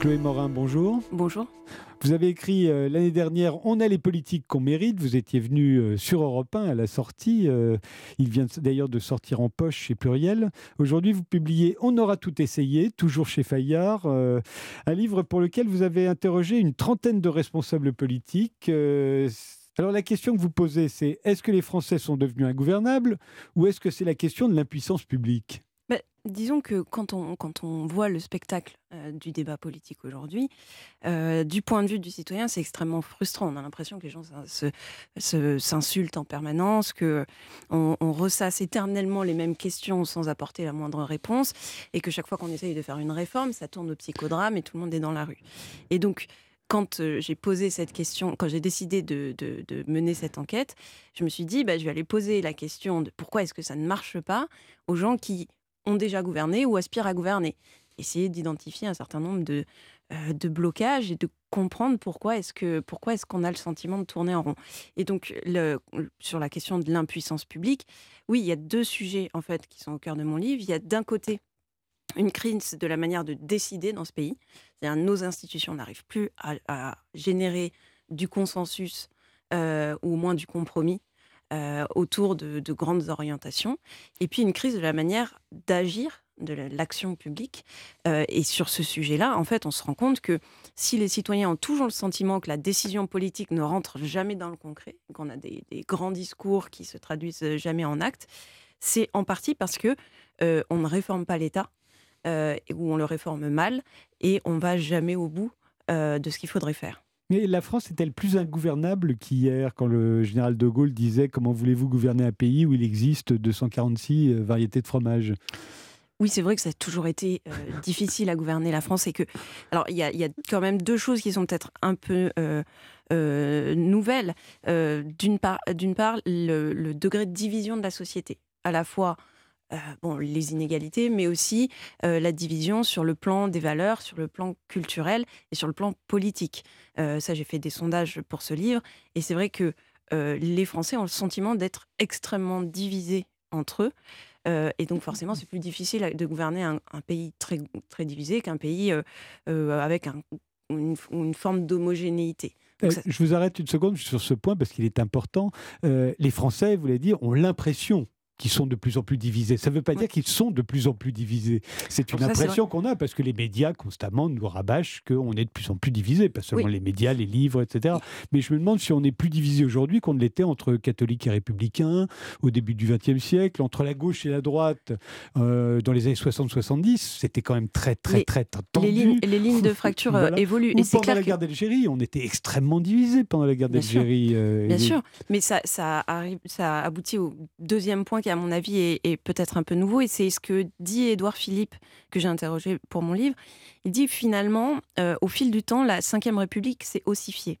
Chloé Morin, bonjour. Bonjour. Vous avez écrit euh, l'année dernière On a les politiques qu'on mérite. Vous étiez venu euh, sur Europe 1 à la sortie. Euh, il vient d'ailleurs de sortir en poche chez Pluriel. Aujourd'hui, vous publiez On aura tout essayé, toujours chez Fayard, un livre pour lequel vous avez interrogé une trentaine de responsables politiques. alors la question que vous posez, c'est est-ce que les Français sont devenus ingouvernables ou est-ce que c'est la question de l'impuissance publique? Disons que quand on, quand on voit le spectacle euh, du débat politique aujourd'hui, euh, du point de vue du citoyen, c'est extrêmement frustrant. On a l'impression que les gens s'insultent en permanence, que on, ressasse éternellement les mêmes questions sans apporter la moindre réponse, et que chaque fois qu'on essaye de faire une réforme, ça tourne au psychodrame et tout le monde est dans la rue. Et donc, quand euh, j'ai posé cette question, quand j'ai décidé de, de, mener cette enquête, je me suis dit, bah, je vais aller poser la question de pourquoi est-ce que ça ne marche pas aux gens qui ont déjà gouverné ou aspirent à gouverner. Essayer d'identifier un certain nombre de, euh, de blocages et de comprendre pourquoi est-ce que pourquoi est-ce qu'on a le sentiment de tourner en rond. Et donc sur la question de l'impuissance publique, oui, il y a deux sujets en fait qui sont au cœur de mon livre. Il y a d'un côté une crise de la manière de décider dans ce pays. C'est-à-dire nos institutions n'arrivent plus à, générer du consensus euh, ou au moins du compromis euh, autour de, grandes orientations, et puis une crise de la manière d'agir de l'action publique. Euh, et sur ce sujet-là, en fait, on se rend compte que si les citoyens ont toujours le sentiment que la décision politique ne rentre jamais dans le concret, qu'on a des, grands discours qui se traduisent jamais en actes, c'est en partie parce que euh, on ne réforme pas l'État ou on le réforme mal et on va jamais au bout de ce qu'il faudrait faire. Mais la France est-elle plus ingouvernable qu'hier quand le général de Gaulle disait Comment voulez-vous gouverner un pays où il existe 246 euh, variétés de fromage oui, c'est vrai que ça a toujours été euh, difficile à gouverner la France et que, alors, il y, a quand même deux choses qui sont peut-être un peu euh, nouvelles. d'une part, d'une part le, le, degré de division de la société, à la fois euh, bon, les inégalités, mais aussi euh, la division sur le plan des valeurs, sur le plan culturel et sur le plan politique. Euh, ça, j'ai fait des sondages pour ce livre, et c'est vrai que les Français ont le sentiment d'être extrêmement divisés entre eux. et donc forcément, c'est plus difficile de gouverner un, pays très, très divisé qu'un pays avec une, une, forme d'homogénéité. Je vous arrête une seconde sur ce point parce qu'il est important. les Français, vous voulez dire, ont l'impression qui sont de plus en plus divisés. Ça ne veut pas dire qu'ils sont de plus en plus divisés. C'est une impression qu'on a parce que les médias constamment nous rabâchent qu'on est de plus en plus divisés, pas seulement les médias, les livres, etc. Mais je me demande si on est plus divisé aujourd'hui qu'on ne l'était entre catholiques et républicains au début du XXe siècle, entre la gauche et la droite euh, dans les années 60-70. C'était quand même très, très, très tendu. Les lignes, les lignes de fracture euh, évoluent. et pendant la guerre d'Algérie, on était extrêmement divisés pendant la guerre d'Algérie. Euh, Bien sûr, mais ça, ça, arrive, ça aboutit au deuxième point qui à mon avis, est, peut-être un peu nouveau. Et c'est ce que dit Édouard Philippe, que j'ai interrogé pour mon livre. Il dit finalement, euh, au fil du temps, la Ve République s'est ossifiée.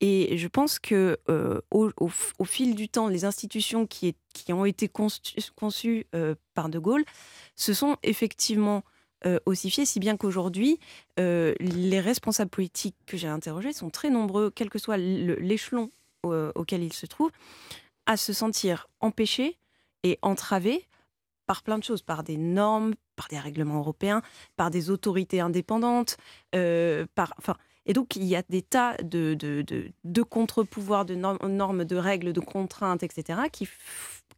Et je pense que euh, au, fil du temps, les institutions qui, ont été conçues, euh, par De Gaulle se sont effectivement ossifiées, si bien qu'aujourd'hui, les responsables politiques que j'ai interrogés sont très nombreux, quel que soit l'échelon auquel ils se trouvent, à se sentir empêchés et entravé par plein de choses, par des normes, par des règlements européens, par des autorités indépendantes, euh, enfin, et donc il y a des tas de, de, de, contre-pouvoirs, de normes, de règles, de contraintes, etc., qui,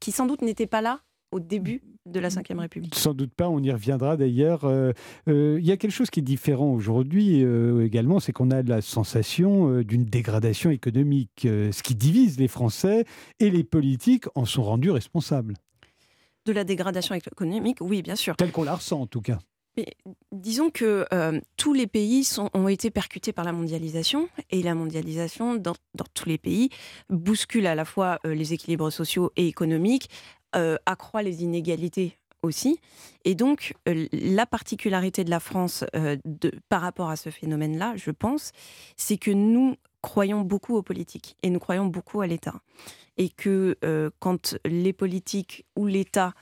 qui sans doute n'étaient pas là au début de la Ve République. Sans doute pas, on y reviendra d'ailleurs. Euh, euh, il y a quelque chose qui est différent aujourd'hui également, c'est qu'on a la sensation d'une dégradation économique. ce qui divise les Français et les politiques en sont rendus responsables de la dégradation économique, oui, bien sûr. Tel qu'on la ressent en tout cas. Mais disons que euh, tous les pays sont, ont été percutés par la mondialisation et la mondialisation dans, tous les pays bouscule à la fois euh, les équilibres sociaux et économiques, euh, accroît les inégalités aussi. Et donc, la particularité de la France de, par rapport à ce phénomène-là, je pense, c'est que nous croyons beaucoup aux politiques et nous croyons beaucoup à l'État. Et que euh, quand les politiques ou l'État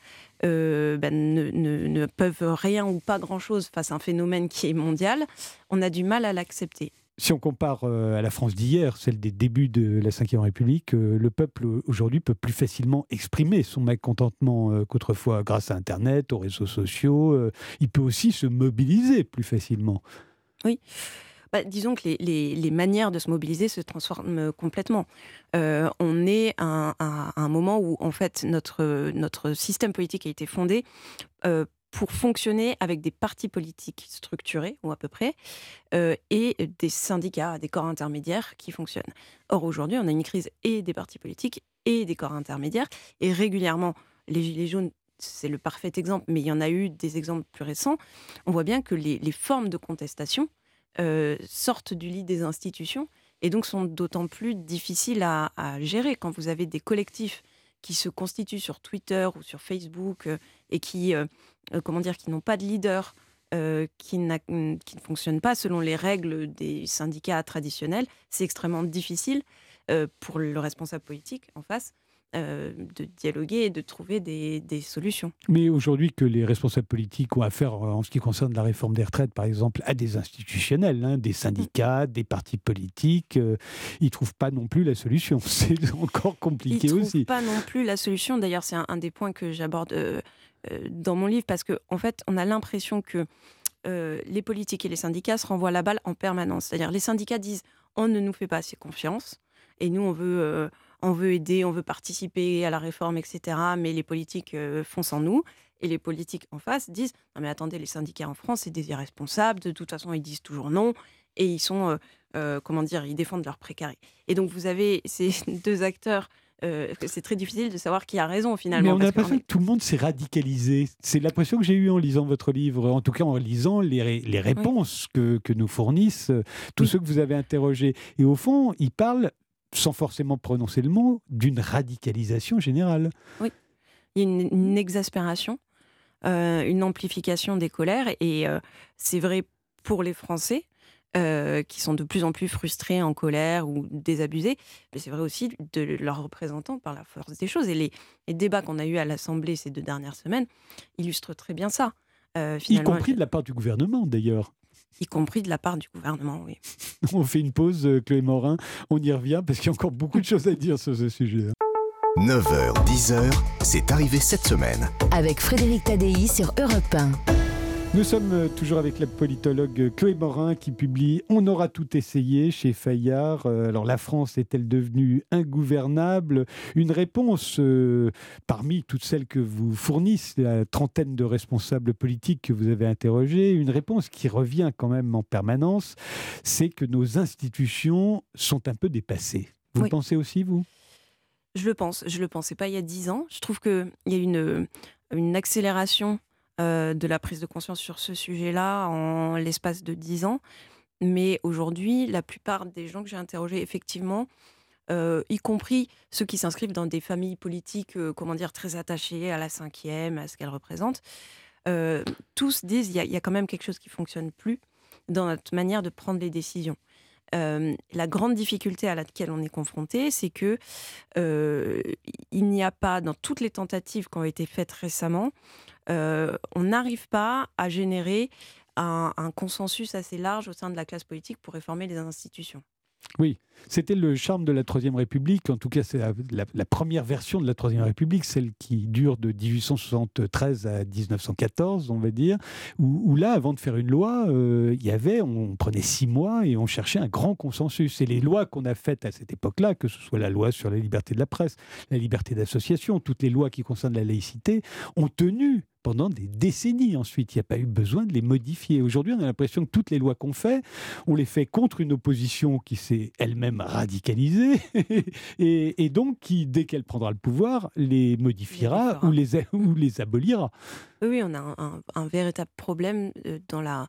euh, ben, ne, peuvent rien ou pas grand-chose face à un phénomène qui est mondial, on a du mal à l'accepter. Si on compare euh, à la France d'hier, celle des débuts de la Ve République, le peuple aujourd'hui peut plus facilement exprimer son mécontentement qu'autrefois grâce à Internet, aux réseaux sociaux. il peut aussi se mobiliser plus facilement. Oui. Bah, disons que les, manières de se mobiliser se transforment complètement. Euh, on est à, un moment où, en fait, notre, notre système politique a été fondé euh, pour fonctionner avec des partis politiques structurés, ou à peu près, euh, et des syndicats, des corps intermédiaires qui fonctionnent. Or, aujourd'hui, on a une crise et des partis politiques et des corps intermédiaires, et régulièrement, les Gilets jaunes c'est le parfait exemple, mais il y en a eu des exemples plus récents, on voit bien que les formes de contestation euh, sortent du lit des institutions et donc sont d'autant plus difficiles à, gérer quand vous avez des collectifs qui se constituent sur Twitter ou sur Facebook euh, et qui, euh, comment dire, qui n'ont pas de leader, qui, qui, ne fonctionnent pas selon les règles des syndicats traditionnels, c'est extrêmement difficile pour le responsable politique en face euh, de dialoguer et de trouver des, solutions. Mais aujourd'hui que les responsables politiques ont affaire, euh, en ce qui concerne la réforme des retraites, par exemple, à des institutionnels, hein, des syndicats, des partis politiques, euh, ils ne trouvent pas non plus la solution. C'est encore compliqué aussi. Ils ne trouvent pas non plus la solution. D'ailleurs, c'est un, des points que j'aborde dans mon livre, parce qu'en en fait, on a l'impression que les politiques et les syndicats se renvoient la balle en permanence. C'est-à-dire, les syndicats disent on ne nous fait pas assez confiance, et nous, on veut on veut aider, on veut participer à la réforme, etc. Mais les politiques euh, font sans nous. Et les politiques en face disent Non, mais attendez, les syndicats en France, c'est des irresponsables. De toute façon, ils disent toujours non. Et ils sont, euh, euh, comment dire, ils défendent leur précarité. Et donc, vous avez ces deux acteurs. c'est très difficile de savoir qui a raison finalement. Mais on a l'impression que tout le monde s'est radicalisé. C'est l'impression que j'ai eue en lisant votre livre, en tout cas en lisant les, les réponses que, que, nous fournissent tous ceux que vous avez interrogés. Et au fond, ils parlent sans forcément prononcer le mot, d'une radicalisation générale. Oui, il y a une, exaspération, euh, une amplification des colères, et euh, c'est vrai pour les Français. Euh, qui sont de plus en plus frustrés, en colère ou désabusés, mais c'est vrai aussi de leurs représentants par la force des choses. Et les, les débats qu'on a eus à l'Assemblée ces deux dernières semaines illustrent très bien ça. y compris de la part du gouvernement, d'ailleurs y compris de la part du gouvernement, oui. On fait une pause, euh, Chloé Morin, on y revient parce qu'il y a encore beaucoup de choses à dire sur ce sujet. 9h, 10h, c'est arrivé cette semaine. Avec Frédéric Tadei sur Europe 1. Nous sommes euh, toujours avec la politologue Chloé Morin qui publie On aura tout essayé chez Fayard. Euh, alors la France est-elle devenue ingouvernable? Une réponse euh, parmi toutes celles que vous fournissent la trentaine de responsables politiques que vous avez interrogés, une réponse qui revient quand même en permanence, c'est que nos institutions sont un peu dépassées. Vous le pensez aussi, vous? Je le pense. Je le pensais pas il y a dix ans. Je trouve qu'il y a une, une accélération euh, de la prise de conscience sur ce sujet-là en l'espace de dix ans. Mais aujourd'hui, la plupart des gens que j'ai interrogés, effectivement, euh, y compris ceux qui s'inscrivent dans des familles politiques, euh, comment dire, très attachées à la cinquième, à ce qu'elle représente, tous disent qu'il y, y, a quand même quelque chose qui fonctionne plus dans notre manière de prendre les décisions. La grande difficulté à laquelle on est confronté, c'est que il n'y a pas, dans toutes les tentatives qui ont été faites récemment, euh, on n'arrive pas à générer un, consensus assez large au sein de la classe politique pour réformer les institutions. Oui, c'était le charme de la Troisième République. En tout cas, c'est la, première version de la Troisième République, celle qui dure de 1873 à 1914, on va dire, où, là, avant de faire une loi, euh, il y avait, on prenait six mois et on cherchait un grand consensus. Et les lois qu'on a faites à cette époque-là, que ce soit la loi sur la liberté de la presse, la liberté d'association, toutes les lois qui concernent la laïcité, ont tenu pendant des décennies ensuite. Il n'y a pas eu besoin de les modifier. Aujourd'hui, on a l'impression que toutes les lois qu'on fait, on les fait contre une opposition qui s'est elle-même radicalisée et, donc qui, dès qu'elle prendra le pouvoir, les modifiera ou les, ou les abolira. Oui, on a un véritable problème euh, dans la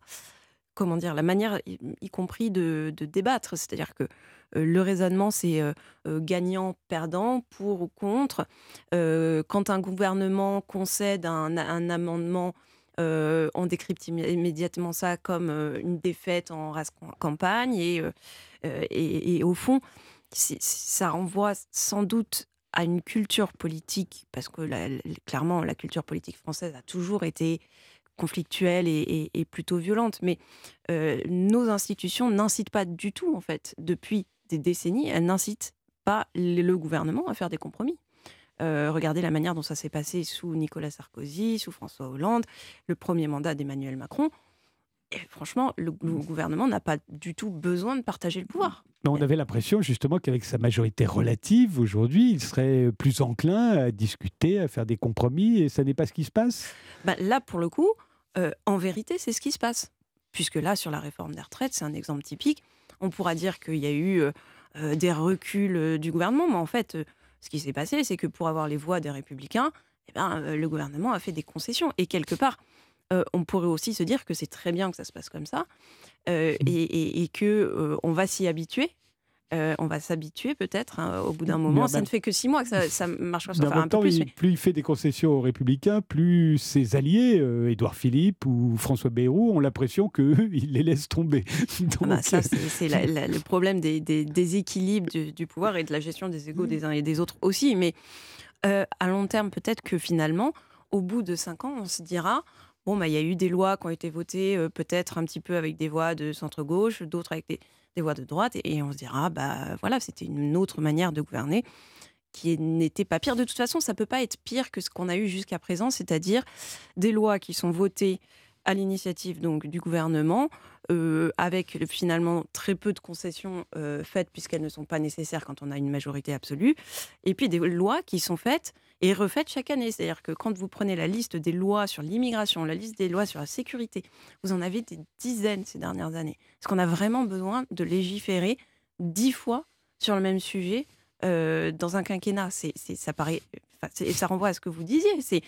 comment dire, la manière, y, compris de, débattre. C'est-à-dire que euh, le raisonnement, c'est euh, euh, gagnant-perdant, pour ou contre. quand un gouvernement concède un, amendement, on décrypte immédiatement ça comme une défaite en race campagne. Et, et, au fond, ça renvoie sans doute à une culture politique, parce que clairement, la culture politique française a toujours été conflictuelle et, plutôt violente. Mais euh, nos institutions n'incitent pas du tout, en fait, depuis des décennies, elles n'incitent pas le gouvernement à faire des compromis. Euh, regardez la manière dont ça s'est passé sous Nicolas Sarkozy, sous François Hollande, le premier mandat d'Emmanuel Macron. Et franchement, le, gouvernement n'a pas du tout besoin de partager le pouvoir. Mais on avait l'impression justement qu'avec sa majorité relative aujourd'hui, il serait plus enclin à discuter, à faire des compromis, et ça n'est pas ce qui se passe? Bah, Là, pour le coup, euh, en vérité, c'est ce qui se passe. Puisque là, sur la réforme des retraites, c'est un exemple typique. On pourra dire qu'il y a eu euh, euh, des reculs du gouvernement, mais en fait, ce qui s'est passé, c'est que pour avoir les voix des républicains, eh ben, le gouvernement a fait des concessions. Et quelque part, on pourrait aussi se dire que c'est très bien que ça se passe comme ça mmh. et, et, que on va s'y habituer. on va s'habituer peut-être hein, au bout d'un moment. Ça ne fait que six mois que ça, ça marche. Ça un peu plus, plus il fait des concessions aux Républicains, plus ses alliés, Édouard Philippe ou François Bayrou, ont l'impression qu'il les laisse tomber. Ah bah, ça, c'est le problème des, déséquilibres du, pouvoir et de la gestion des égaux des uns et des autres aussi. Mais à long terme, peut-être que finalement, au bout de cinq ans, on se dira bah, il y a eu des lois qui ont été votées euh, peut-être un petit peu avec des voix de centre-gauche, d'autres avec des, voix de droite, et, on se dira, bah voilà, c'était une autre manière de gouverner qui n'était pas pire. De toute façon, ça peut pas être pire que ce qu'on a eu jusqu'à présent, c'est-à-dire des lois qui sont votées à l'initiative donc du gouvernement, euh, avec finalement très peu de concessions euh, faites puisqu'elles ne sont pas nécessaires quand on a une majorité absolue, et puis des lois qui sont faites et refaites chaque année. C'est-à-dire que quand vous prenez la liste des lois sur l'immigration, la liste des lois sur la sécurité, vous en avez des dizaines ces dernières années. Est-ce qu'on a vraiment besoin de légiférer dix fois sur le même sujet euh, dans un quinquennat c'est, ça paraît, ça renvoie à ce que vous disiez. C'est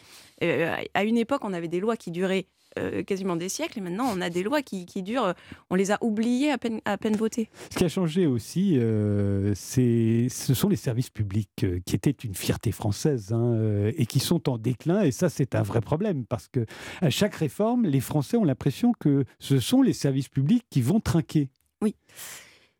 à une époque, on avait des lois qui duraient euh, quasiment des siècles et maintenant on a des lois qui, durent, on les a oubliées à peine, à peine votées. Ce qui a changé aussi, euh, ce sont les services publics euh, qui étaient une fierté française hein, et qui sont en déclin et ça c'est un vrai problème parce que à chaque réforme, les Français ont l'impression que ce sont les services publics qui vont trinquer. Oui.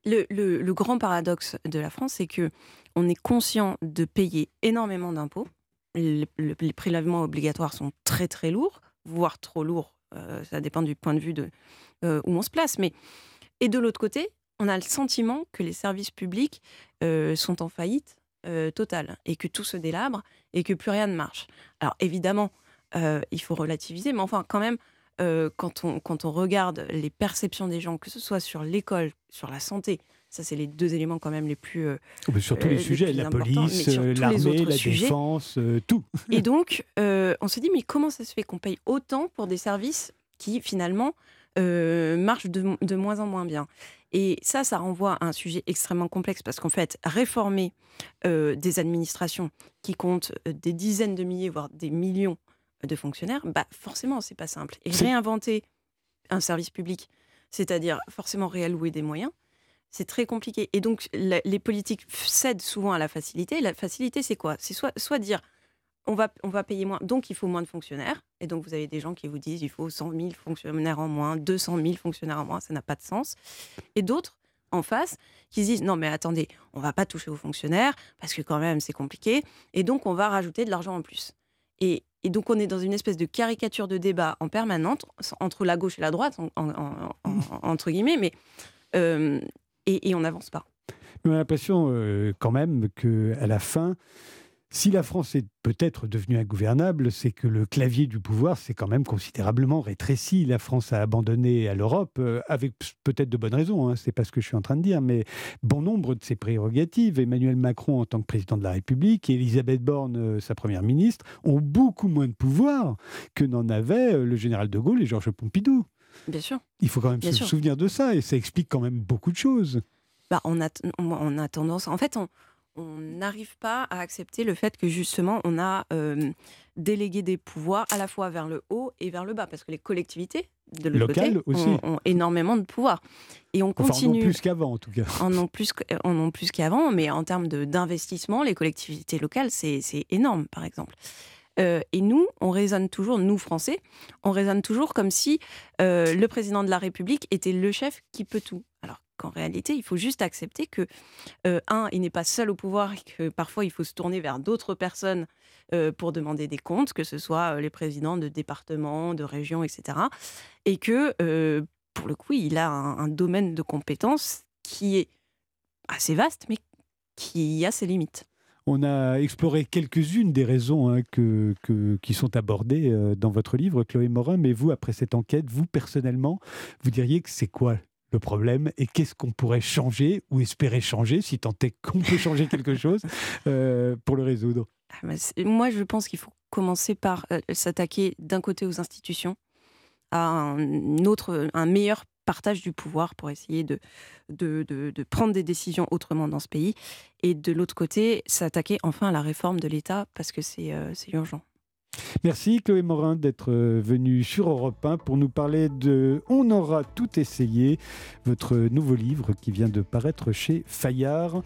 Le, grand paradoxe de la France, c'est que on est conscient de payer énormément d'impôts. Les, prélèvements obligatoires sont très très lourds voire trop lourd. Euh, ça dépend du point de vue de euh, où on se place. Mais et de l'autre côté, on a le sentiment que les services publics euh, sont en faillite totale et que tout se délabre et que plus rien ne marche. Alors évidemment, il faut relativiser, mais enfin quand même, quand, on, quand on regarde les perceptions des gens, que ce soit sur l'école, sur la santé, ça, c'est les deux éléments quand même les plus. Euh, oh, sur tous les euh, sujets, la police, euh, l'armée, la défense, tout. Et donc, on se dit, mais comment ça se fait qu'on paye autant pour des services qui, finalement, marchent de, moins en moins bien? Et ça, ça renvoie à un sujet extrêmement complexe parce qu'en fait, réformer des administrations qui comptent des dizaines de milliers, voire des millions de fonctionnaires, bah, forcément, c'est pas simple. Et réinventer un service public, c'est-à-dire forcément réallouer des moyens, c'est très compliqué. Et donc, les politiques cèdent souvent à la facilité. La facilité, c'est quoi? C'est soit, soit dire on va, on va payer moins, donc il faut moins de fonctionnaires. Et donc, vous avez des gens qui vous disent il faut 100 000 fonctionnaires en moins, 200 000 fonctionnaires en moins, ça n'a pas de sens. Et d'autres, en face, qui se disent non, mais attendez, on va pas toucher aux fonctionnaires parce que quand même, c'est compliqué. Et donc, on va rajouter de l'argent en plus. Et, et, donc, on est dans une espèce de caricature de débat en permanente entre la gauche et la droite, entre guillemets. Mais. Euh, et, on n'avance pas. On a l'impression euh, quand même qu'à la fin, si la France est peut-être devenue ingouvernable, c'est que le clavier du pouvoir s'est quand même considérablement rétréci. La France a abandonné à l'Europe, euh, avec peut-être de bonnes raisons, hein, c'est pas ce que je suis en train de dire, mais bon nombre de ses prérogatives. Emmanuel Macron, en tant que président de la République, et Elisabeth Borne, euh, sa première ministre, ont beaucoup moins de pouvoir que n'en avaient le général de Gaulle et Georges Pompidou. Bien sûr. Il faut quand même se souvenir de ça et ça explique quand même beaucoup de choses. Bah, on, a, on a tendance. En fait, on n'arrive pas à accepter le fait que justement, on a euh, délégué des pouvoirs à la fois vers le haut et vers le bas parce que les collectivités de l'autre côté aussi. Ont, énormément de pouvoir. Et on continue. en ont plus qu'avant, en tout cas. En ont plus, en ont plus qu'avant, mais en termes d'investissement, les collectivités locales, c'est énorme, par exemple. Euh, et nous, on raisonne toujours, nous Français, on raisonne toujours comme si euh, le président de la République était le chef qui peut tout. Qu'en réalité, il faut juste accepter que, euh, un, il n'est pas seul au pouvoir que parfois il faut se tourner vers d'autres personnes pour demander des comptes, que ce soit les présidents de départements, de régions, etc. Et que, pour le coup, il a un, domaine de compétences qui est assez vaste, mais qui a ses limites On a exploré quelques-unes des raisons hein, qui sont abordées euh, dans votre livre, Chloé Morin, mais vous, après cette enquête, vous personnellement, vous diriez que c'est quoi le problème et qu'est-ce qu'on pourrait changer ou espérer changer, si tant est qu'on peut changer quelque chose, euh, pour le résoudre ah, Moi, je pense qu'il faut commencer par euh, s'attaquer d'un côté aux institutions, à un, autre, un meilleur partage du pouvoir pour essayer de, de, de, prendre des décisions autrement dans ce pays. Et de l'autre côté, s'attaquer enfin à la réforme de l'État parce que c'est euh, urgent. Merci Chloé Morin d'être euh, venue sur Europe 1 pour nous parler de On aura tout essayé, votre nouveau livre qui vient de paraître chez Fayard.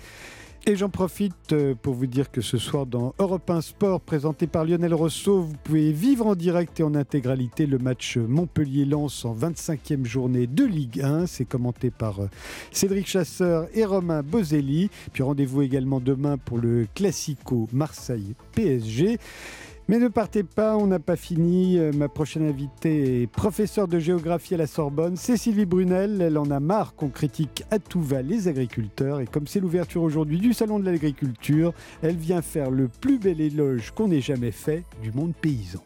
Et j'en profite euh, pour vous dire que ce soir dans Europe 1 Sport présenté par Lionel Rousseau, vous pouvez vivre en direct et en intégralité le match Montpellier-Lens en 25e journée de Ligue 1. C'est commenté par euh, Cédric Chasseur et Romain Bozelli. Puis rendez-vous également demain pour le Classico Marseille-PSG. Mais ne partez pas, on n'a pas fini. Euh, ma prochaine invitée est professeure de géographie à la Sorbonne, Cécilie Brunel. Elle en a marre qu'on critique à tout va les agriculteurs. Et comme c'est l'ouverture aujourd'hui du Salon de l'agriculture, elle vient faire le plus bel éloge qu'on ait jamais fait du monde paysan.